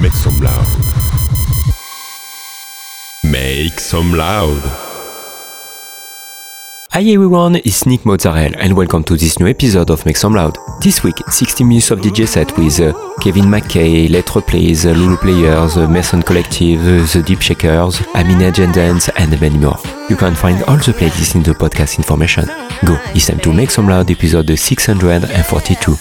Make some loud. Make some loud. Hi everyone, it's Nick Mozzarella and welcome to this new episode of Make Some Loud. This week, 60 minutes of DJ set with uh, Kevin McKay, Let Plays, uh, Lulu Players, the Mason Collective, The Deep Shakers, Amina Dance, and many more. You can find all the playlists in the podcast information. Go, it's time to Make Some Loud episode 642.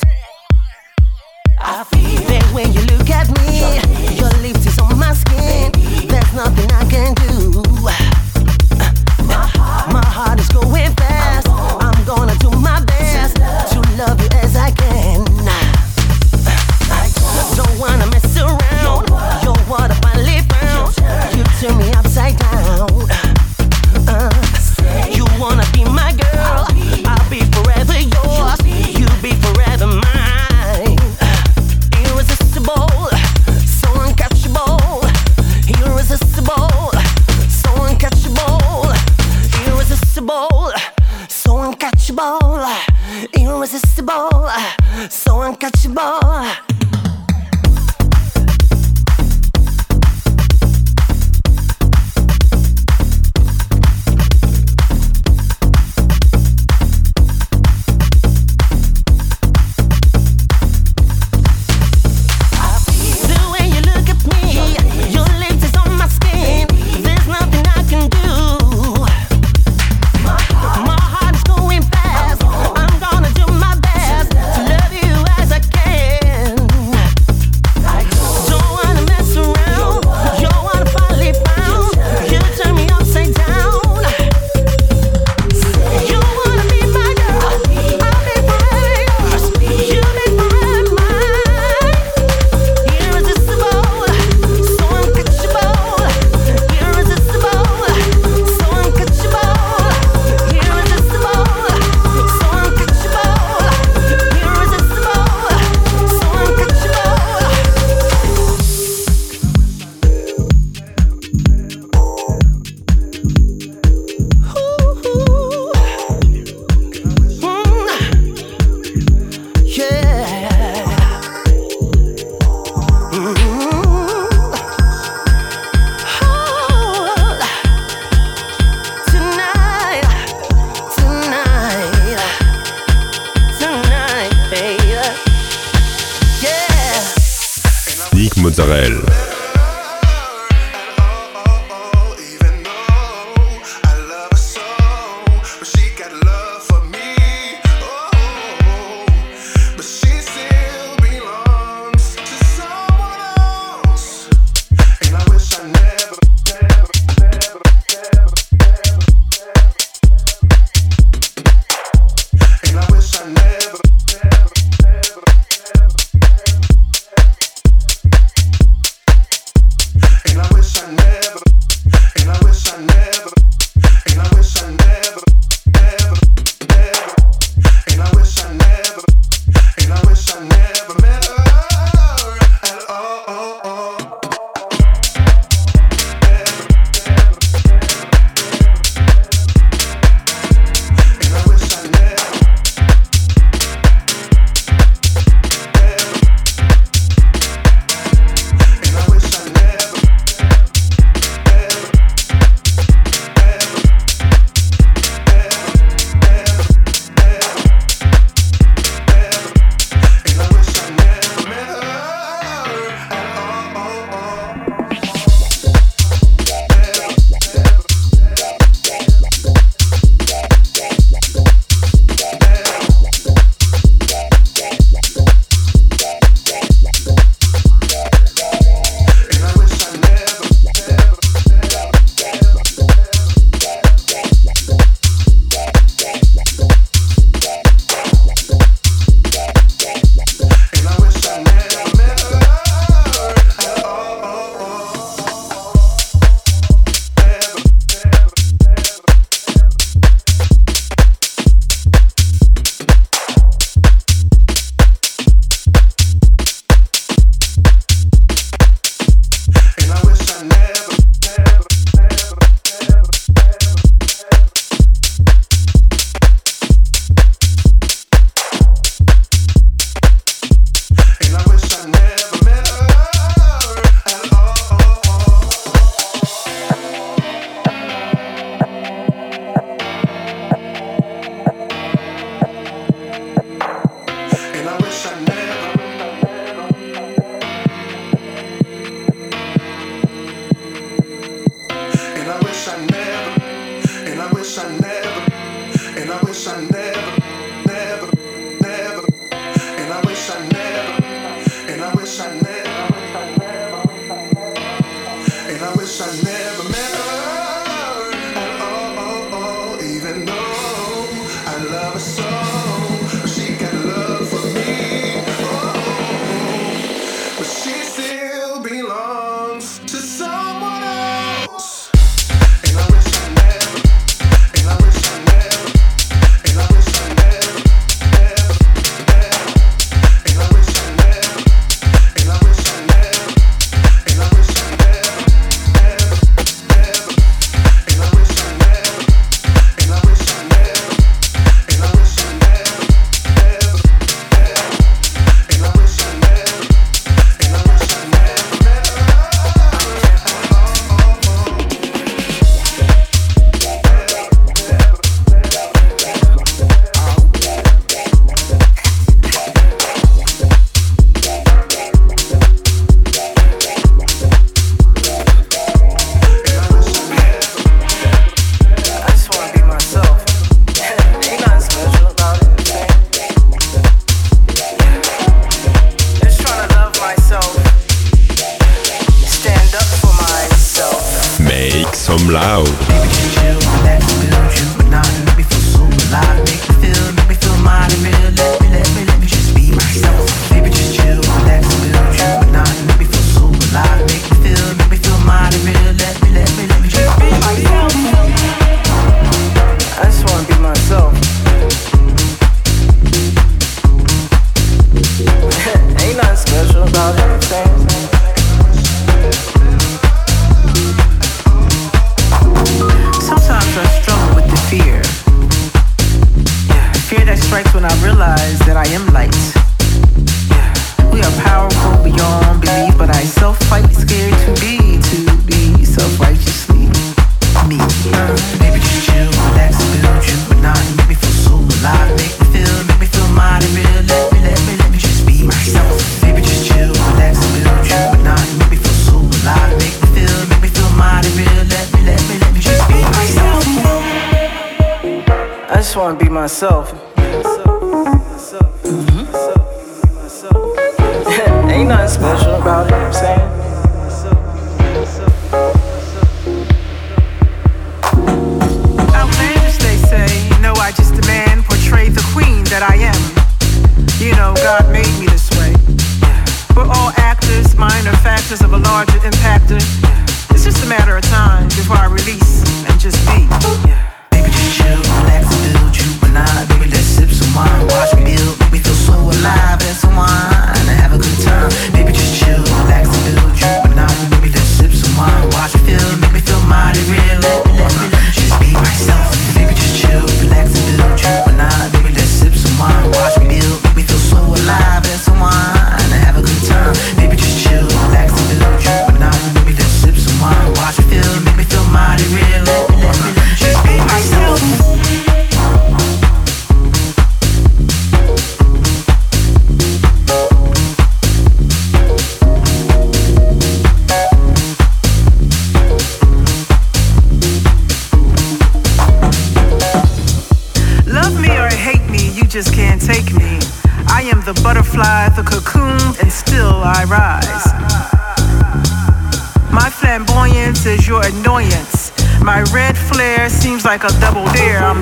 like a double I'm.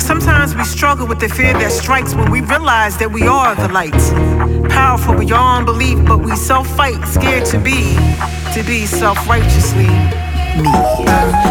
Sometimes we struggle with the fear that strikes when we realize that we are the light. Powerful beyond belief, but we self fight, scared to be, to be self righteously me.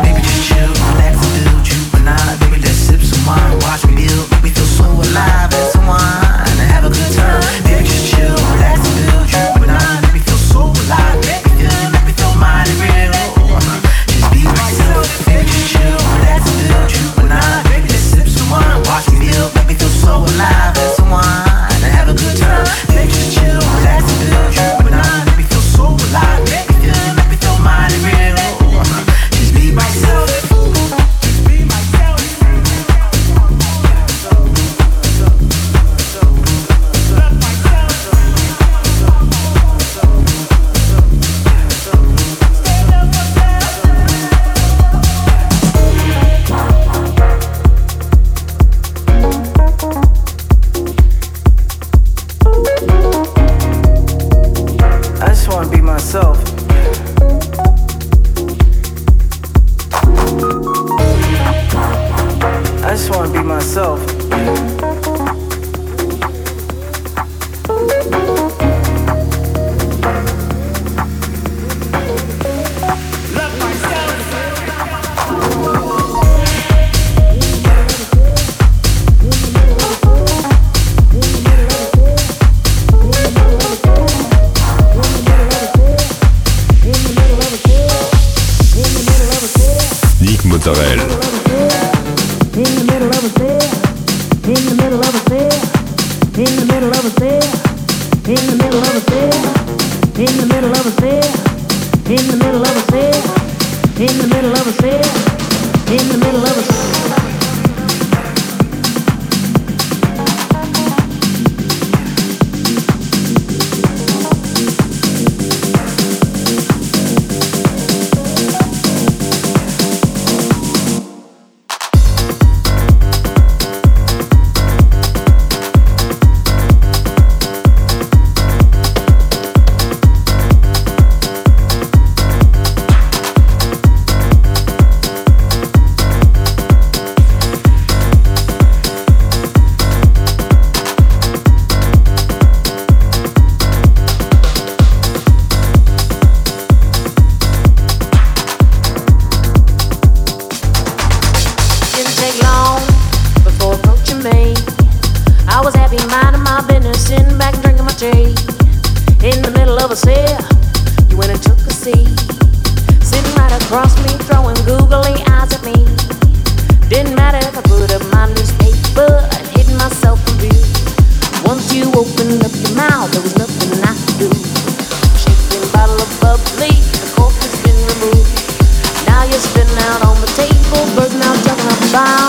Talking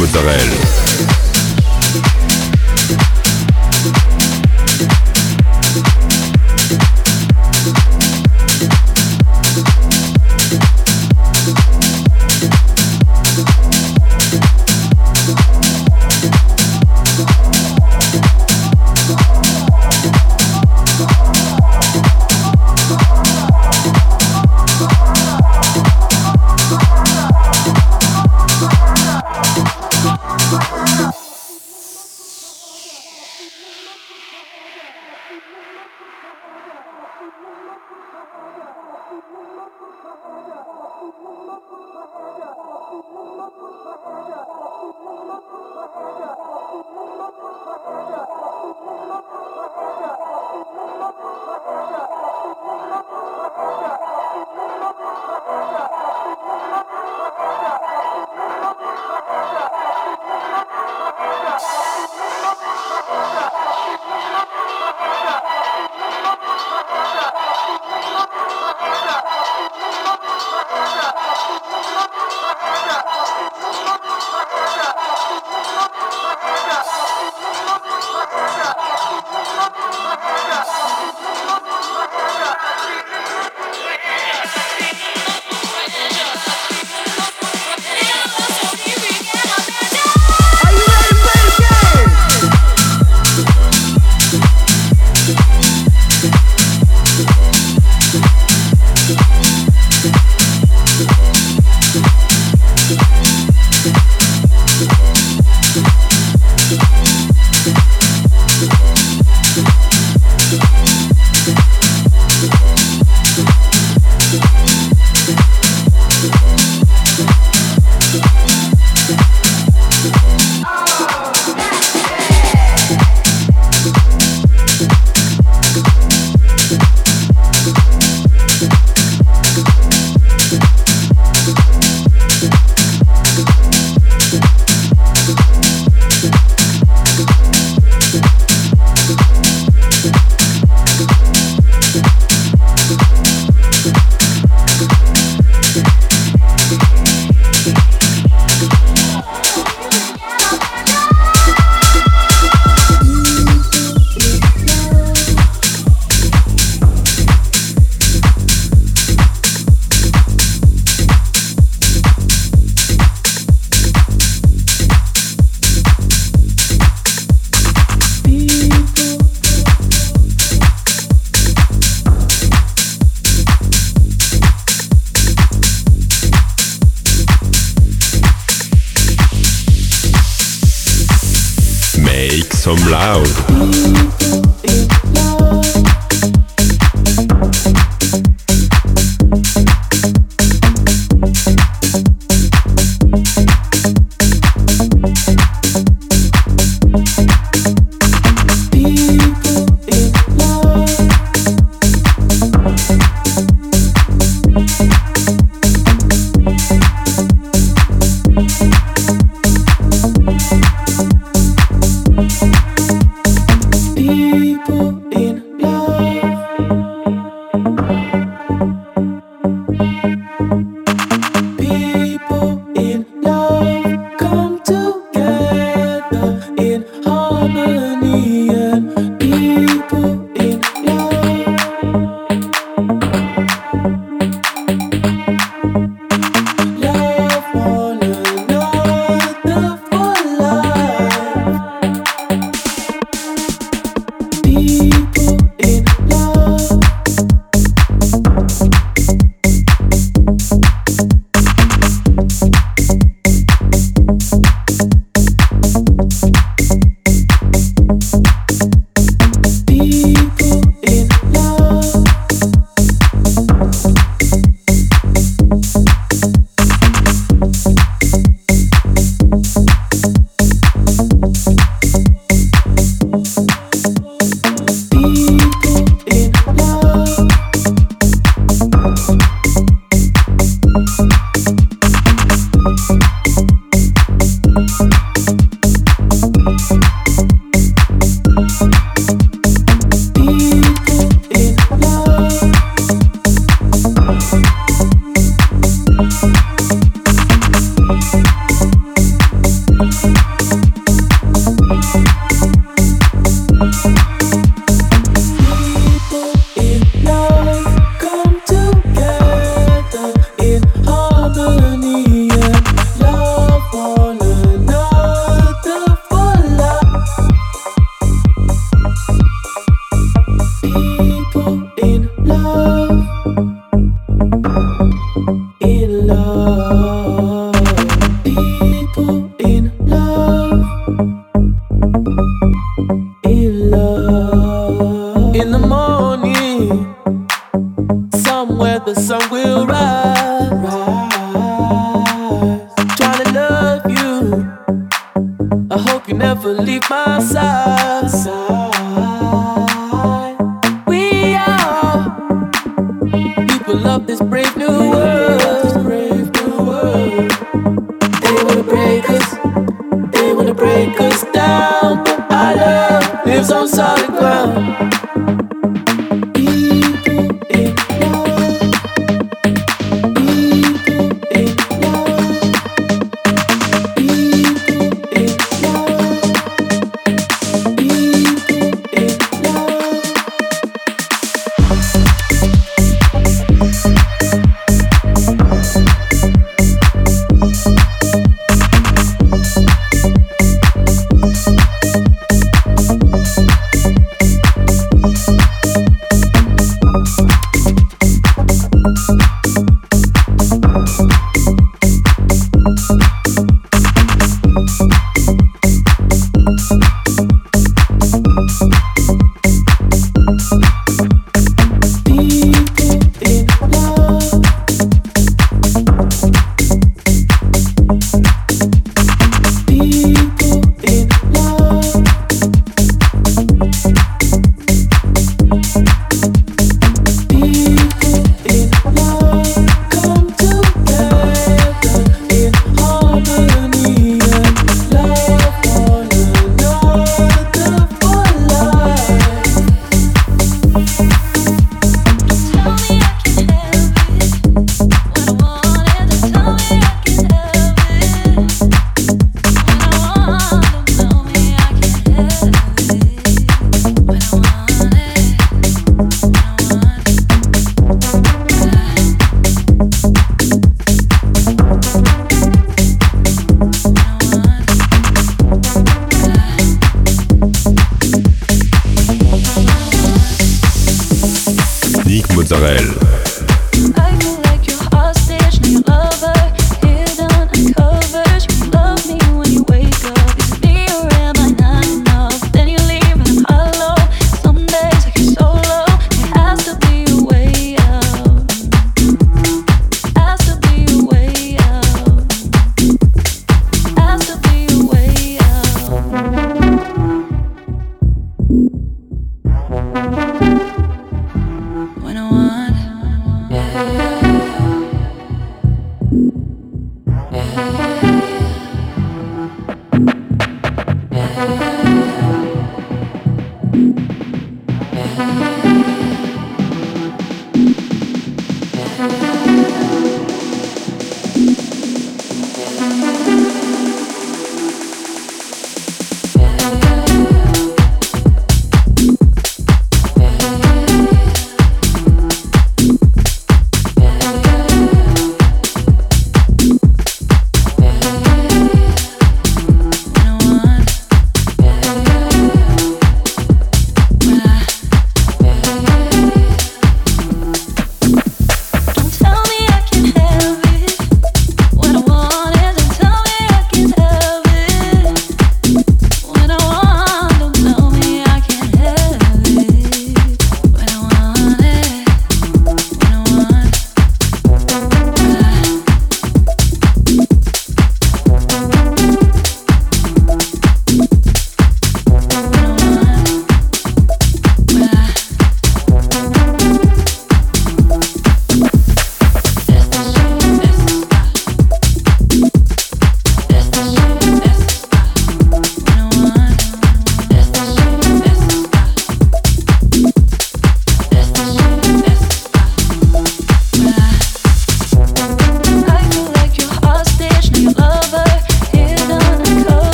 Mozzarella. You. Thank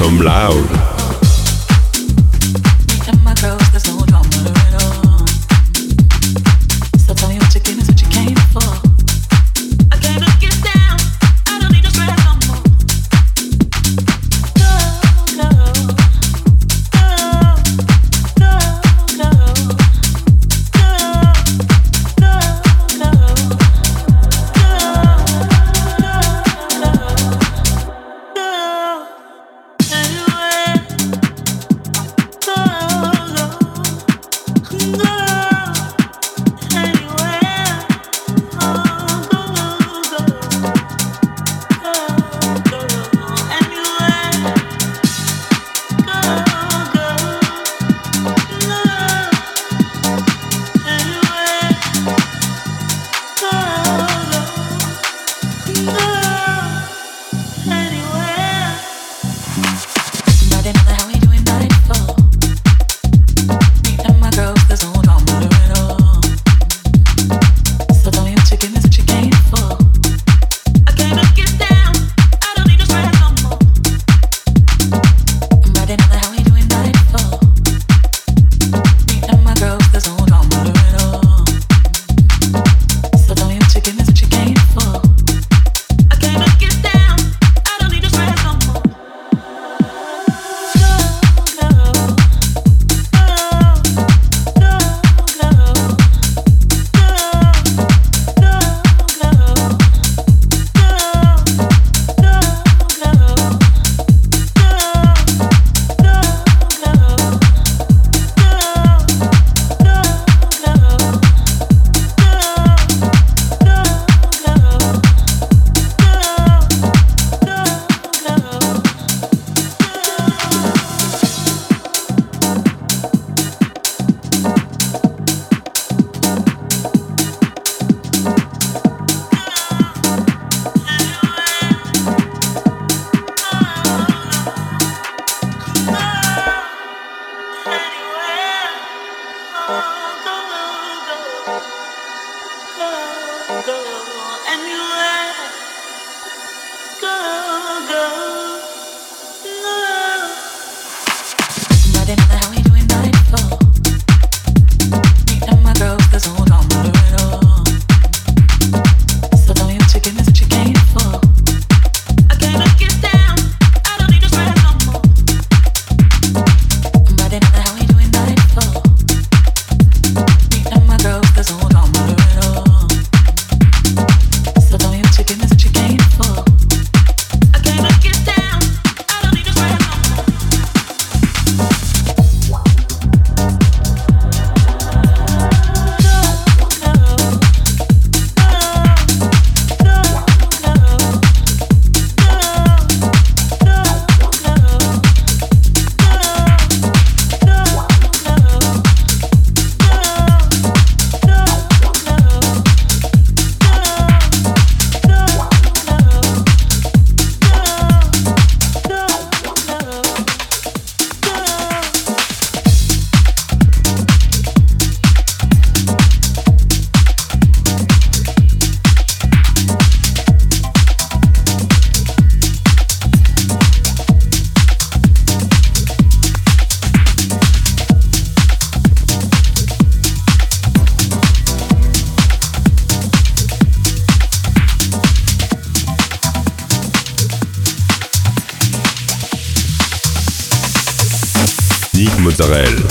go, go, Israel.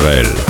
Sneak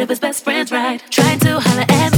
Of his best friend's ride. Trying to holler at. Trying